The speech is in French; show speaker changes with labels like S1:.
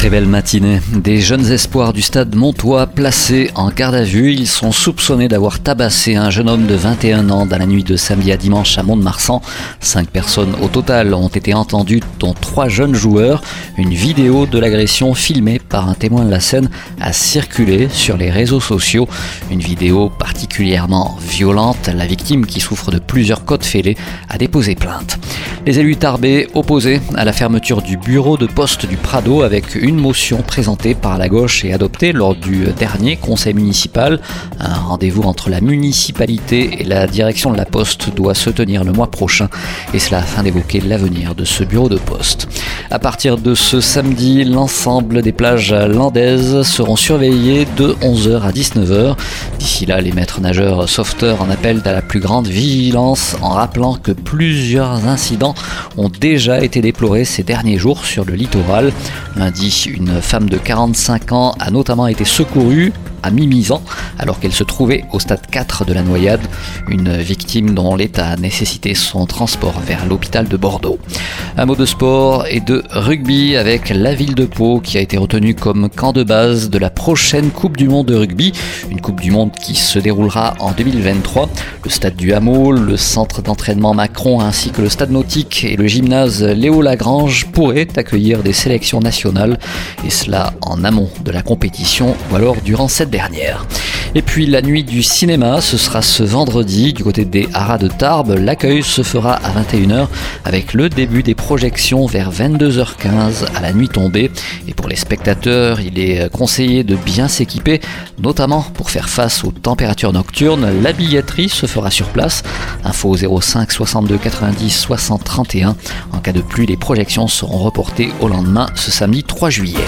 S1: Très belle matinée. Des jeunes espoirs du stade Montois placés en garde à vue. Ils sont soupçonnés d'avoir tabassé un jeune homme de 21 ans dans la nuit de samedi à dimanche à Mont-de-Marsan. Cinq personnes au total ont été entendues, dont trois jeunes joueurs. Une vidéo de l'agression filmée par un témoin de la scène a circulé sur les réseaux sociaux. Une vidéo particulièrement violente. La victime, qui souffre de plusieurs côtes fêlées, a déposé plainte. Les élus tarbés opposés à la fermeture du bureau de poste du Prado avec une motion présentée par la gauche et adoptée lors du dernier conseil municipal. Un rendez-vous entre la municipalité et la direction de la poste doit se tenir le mois prochain et cela afin d'évoquer l'avenir de ce bureau de poste. À partir de ce samedi, l'ensemble des plages landaises seront surveillées de 11h à 19h. D'ici là, les maîtres nageurs sauveteurs en appellent à la plus grande vigilance en rappelant que plusieurs incidents ont déjà été déplorés ces derniers jours sur le littoral. Lundi, une femme de 45 ans a notamment été secourue à Mimizan alors qu'elle se trouvait au stade 4 de la noyade, une victime dont l'état a nécessité son transport vers l'hôpital de Bordeaux. Un mot de sport et de rugby avec la ville de Pau qui a été retenue comme camp de base de la prochaine Coupe du Monde de rugby, une Coupe du Monde qui se déroulera en 2023. Le stade du Hameau, le centre d'entraînement Macron ainsi que le stade nautique et le gymnase Léo Lagrange pourraient accueillir des sélections nationales et cela en amont de la compétition ou alors durant dernière. Et puis la nuit du cinéma, ce sera ce vendredi du côté des Haras de Tarbes. L'accueil se fera à 21h avec le début des projections vers 22h15 à la nuit tombée. Et pour les spectateurs, il est conseillé de bien s'équiper, notamment pour faire face aux températures nocturnes. La billetterie se fera sur place. Info 05 62 90 60 31. En cas de pluie, les projections seront reportées au lendemain ce samedi 3 juillet.